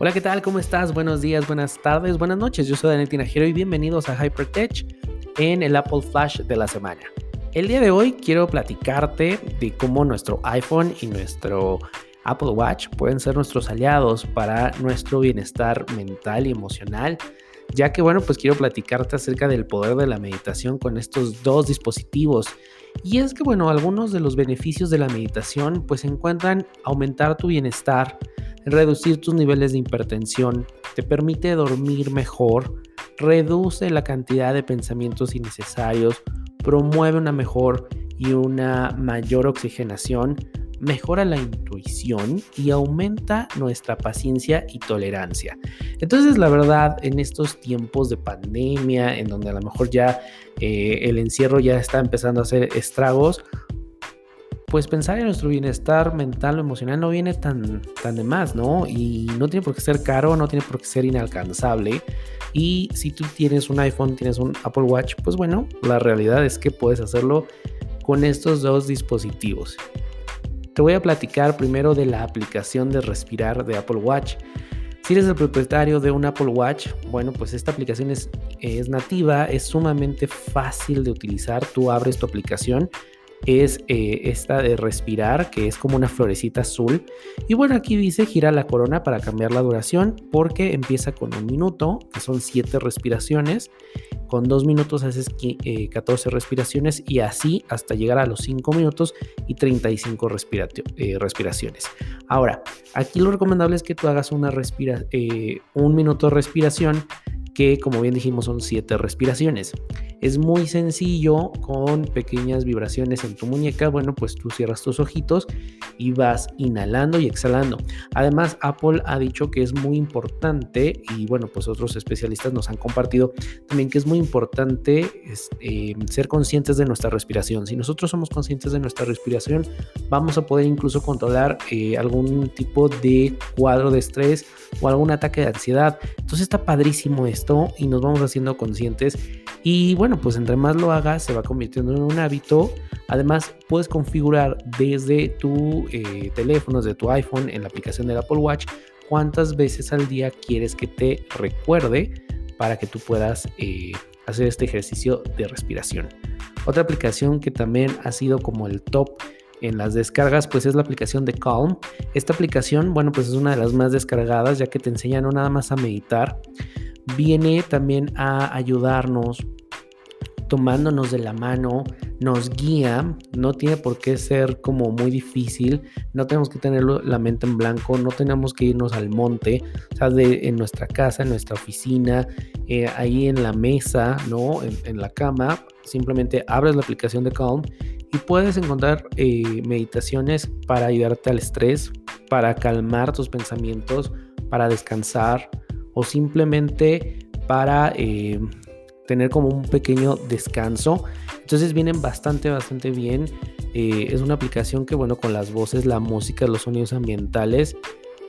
Hola, ¿qué tal? ¿Cómo estás? Buenos días, buenas tardes, buenas noches. Yo soy Daniel Tinajero y bienvenidos a Hypertech en el Apple Flash de la semana. El día de hoy quiero platicarte de cómo nuestro iPhone y nuestro Apple Watch pueden ser nuestros aliados para nuestro bienestar mental y emocional, ya que bueno, pues quiero platicarte acerca del poder de la meditación con estos dos dispositivos. Y es que bueno, algunos de los beneficios de la meditación pues encuentran aumentar tu bienestar, reducir tus niveles de hipertensión, te permite dormir mejor, reduce la cantidad de pensamientos innecesarios, promueve una mejor y una mayor oxigenación, mejora la intuición y aumenta nuestra paciencia y tolerancia. Entonces, la verdad, en estos tiempos de pandemia, en donde a lo mejor ya eh, el encierro ya está empezando a hacer estragos, pues pensar en nuestro bienestar mental o emocional no viene tan, tan de más, ¿no? Y no tiene por qué ser caro, no tiene por qué ser inalcanzable. Y si tú tienes un iPhone, tienes un Apple Watch, pues bueno, la realidad es que puedes hacerlo con estos dos dispositivos. Te voy a platicar primero de la aplicación de respirar de Apple Watch. Si eres el propietario de un Apple Watch, bueno, pues esta aplicación es, es nativa, es sumamente fácil de utilizar. Tú abres tu aplicación es eh, esta de respirar, que es como una florecita azul. Y bueno, aquí dice gira la corona para cambiar la duración, porque empieza con un minuto, que son 7 respiraciones. Con 2 minutos haces 14 eh, respiraciones y así hasta llegar a los 5 minutos y 35 eh, respiraciones. Ahora, aquí lo recomendable es que tú hagas una respira un minuto de respiración que como bien dijimos son 7 respiraciones. Es muy sencillo con pequeñas vibraciones en tu muñeca. Bueno, pues tú cierras tus ojitos y vas inhalando y exhalando. Además, Apple ha dicho que es muy importante y bueno, pues otros especialistas nos han compartido también que es muy importante eh, ser conscientes de nuestra respiración. Si nosotros somos conscientes de nuestra respiración, vamos a poder incluso controlar eh, algún tipo de cuadro de estrés o algún ataque de ansiedad. Entonces está padrísimo esto y nos vamos haciendo conscientes y bueno, pues entre más lo hagas, se va convirtiendo en un hábito. Además, puedes configurar desde tu eh, teléfono, desde tu iPhone, en la aplicación del Apple Watch, cuántas veces al día quieres que te recuerde para que tú puedas eh, hacer este ejercicio de respiración. Otra aplicación que también ha sido como el top en las descargas, pues es la aplicación de Calm. Esta aplicación, bueno, pues es una de las más descargadas ya que te enseña no nada más a meditar, viene también a ayudarnos tomándonos de la mano, nos guía, no tiene por qué ser como muy difícil, no tenemos que tener la mente en blanco, no tenemos que irnos al monte, o sea, de, en nuestra casa, en nuestra oficina, eh, ahí en la mesa, ¿no? En, la cama, simplemente abres la aplicación de Calm y puedes encontrar eh, meditaciones para ayudarte al estrés, para calmar tus pensamientos, para descansar, o simplemente para eh, tener como un pequeño descanso. Entonces vienen bastante, bastante bien. Eh, es una aplicación que, bueno, con las voces, la música, los sonidos ambientales,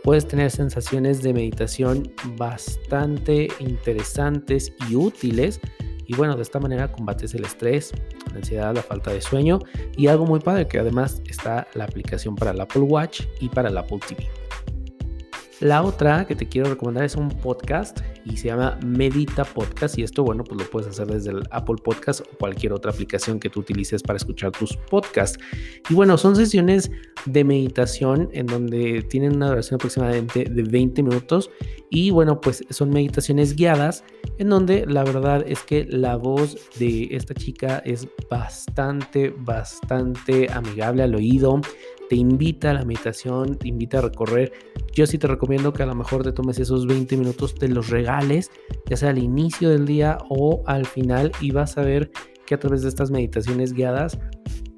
puedes tener sensaciones de meditación bastante interesantes y útiles. Y bueno, de esta manera combates el estrés, la ansiedad, la falta de sueño y algo muy padre que además está la aplicación para el Apple Watch y para el Apple TV. La otra que te quiero recomendar es un podcast y se llama Medita Podcast y esto, bueno, pues lo puedes hacer desde el Apple Podcast o cualquier otra aplicación que tú utilices para escuchar tus podcasts. Y bueno, son sesiones de meditación en donde tienen una duración aproximadamente de 20 minutos y bueno, pues son meditaciones guiadas en donde la verdad es que la voz de esta chica es bastante, bastante amigable al oído te invita a la meditación, te invita a recorrer. Yo sí te recomiendo que a lo mejor te tomes esos 20 minutos, te los regales, ya sea al inicio del día o al final, y vas a ver que a través de estas meditaciones guiadas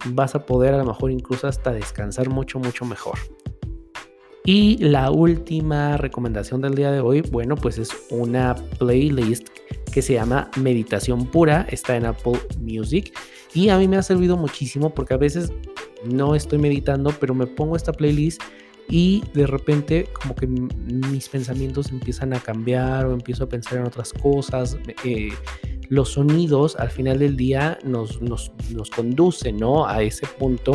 vas a poder a lo mejor incluso hasta descansar mucho, mucho mejor. Y la última recomendación del día de hoy, bueno, pues es una playlist que se llama Meditación Pura, está en Apple Music y a mí me ha servido muchísimo porque a veces no estoy meditando, pero me pongo esta playlist y de repente como que mis pensamientos empiezan a cambiar o empiezo a pensar en otras cosas. Eh, los sonidos al final del día nos, nos, conducen ¿no? a ese punto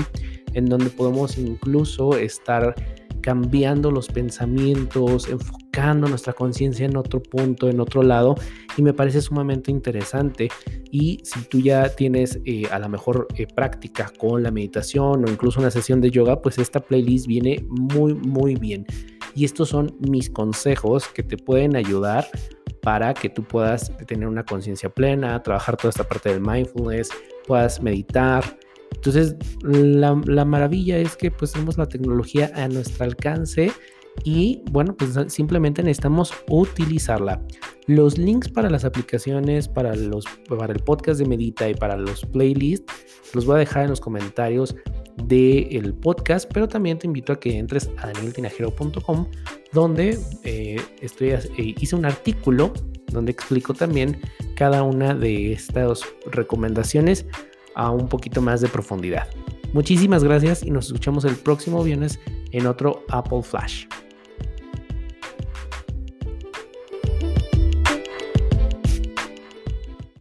en donde podemos incluso estar cambiando los pensamientos, enfocando nuestra conciencia en otro punto, en otro lado, y me parece sumamente interesante. Y si tú ya tienes eh, a lo mejor eh, práctica con la meditación o incluso una sesión de yoga, pues esta playlist viene muy, muy bien. Y estos son mis consejos que te pueden ayudar para que tú puedas tener una conciencia plena, trabajar toda esta parte del mindfulness, puedas meditar. Entonces, la, maravilla es que pues tenemos la tecnología a nuestro alcance y bueno, pues simplemente necesitamos utilizarla. Los links para las aplicaciones, para, el podcast de Medita y para los playlists, los voy a dejar en los comentarios del podcast, pero también te invito a que entres a danieltinajero.com donde eh, estoy, eh, hice un artículo donde explico también cada una de estas recomendaciones a un poquito más de profundidad. Muchísimas gracias y nos escuchamos el próximo viernes en otro Apple Flash.